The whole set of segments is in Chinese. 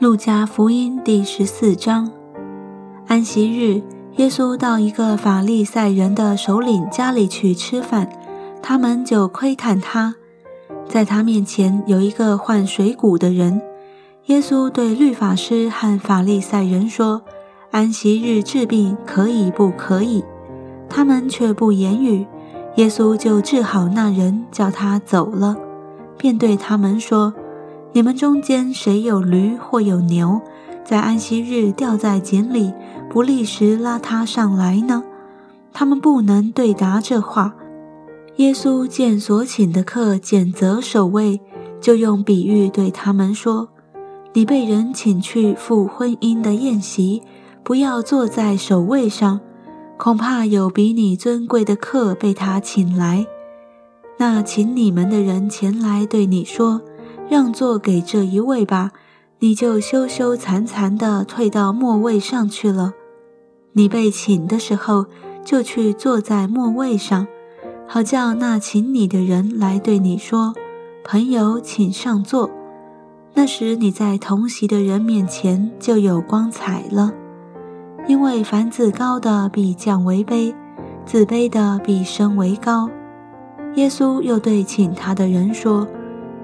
路加福音第十四章，安息日，耶稣到一个法利赛人的首领家里去吃饭，他们就窥探他。在他面前有一个患水谷的人。耶稣对律法师和法利赛人说：“安息日治病可以不可以？”他们却不言语。耶稣就治好那人，叫他走了，便对他们说。你们中间谁有驴或有牛，在安息日掉在井里，不立时拉他上来呢？他们不能对答这话。耶稣见所请的客拣择守卫，就用比喻对他们说：“你被人请去赴婚姻的宴席，不要坐在首位上，恐怕有比你尊贵的客被他请来。那请你们的人前来对你说。”让座给这一位吧，你就羞羞惭惭地退到末位上去了。你被请的时候，就去坐在末位上，好叫那请你的人来对你说：“朋友，请上座。”那时你在同席的人面前就有光彩了。因为凡自高的比降为卑，自卑的比升为高。耶稣又对请他的人说。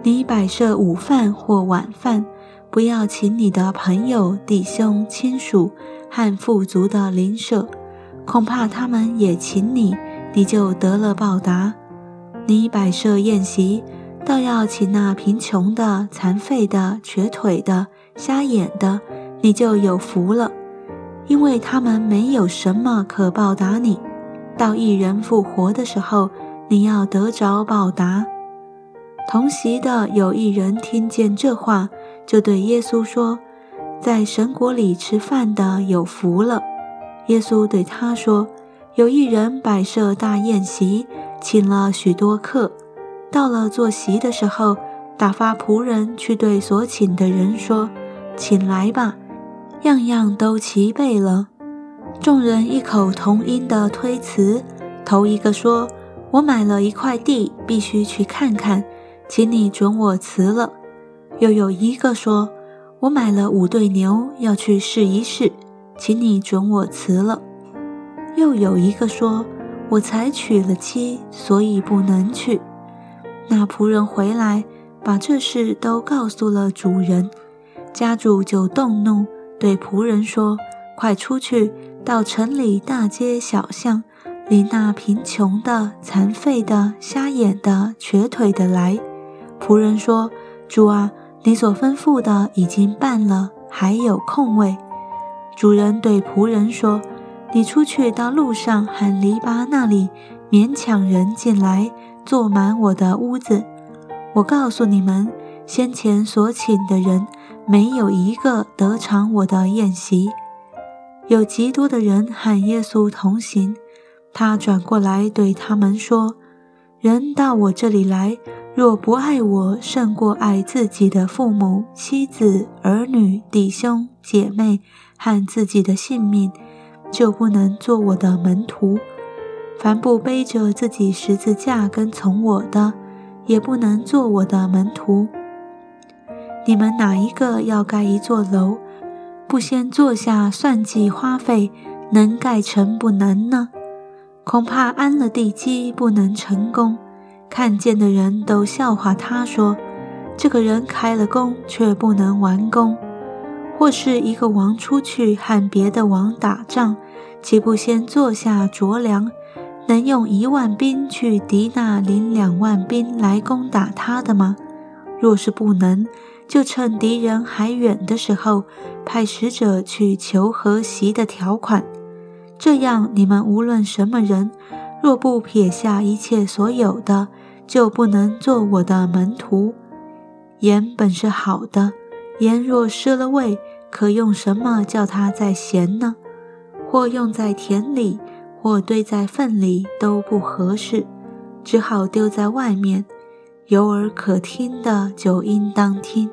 你摆设午饭或晚饭，不要请你的朋友、弟兄、亲属和富足的邻舍，恐怕他们也请你，你就得了报答。你摆设宴席，倒要请那贫穷的、残废的、瘸腿的、瞎眼的，你就有福了，因为他们没有什么可报答你。到一人复活的时候，你要得着报答。同席的有一人听见这话，就对耶稣说：“在神国里吃饭的有福了。”耶稣对他说：“有一人摆设大宴席，请了许多客。到了坐席的时候，打发仆人去对所请的人说：‘请来吧，样样都齐备了。’众人异口同音的推辞。头一个说：‘我买了一块地，必须去看看。’”请你准我辞了。又有一个说：“我买了五对牛，要去试一试，请你准我辞了。”又有一个说：“我才娶了妻，所以不能去。”那仆人回来，把这事都告诉了主人，家主就动怒，对仆人说：“快出去，到城里大街小巷，领那贫穷的、残废的、瞎眼的、瘸腿的来。”仆人说：“主啊，你所吩咐的已经办了，还有空位。”主人对仆人说：“你出去到路上喊篱笆那里，勉强人进来，坐满我的屋子。我告诉你们，先前所请的人，没有一个得偿我的宴席。有极多的人和耶稣同行，他转过来对他们说：‘人到我这里来。’”若不爱我胜过爱自己的父母、妻子、儿女、弟兄、姐妹和自己的性命，就不能做我的门徒。凡不背着自己十字架跟从我的，也不能做我的门徒。你们哪一个要盖一座楼，不先坐下算计花费，能盖成不能呢？恐怕安了地基，不能成功。看见的人都笑话他，说：“这个人开了工，却不能完工。”或是一个王出去和别的王打仗，岂不先坐下酌粮，能用一万兵去敌那领两万兵来攻打他的吗？若是不能，就趁敌人还远的时候，派使者去求和席的条款。这样，你们无论什么人。若不撇下一切所有的，就不能做我的门徒。盐本是好的，盐若失了味，可用什么叫它再咸呢？或用在田里，或堆在粪里，都不合适，只好丢在外面。有耳可听的就应当听。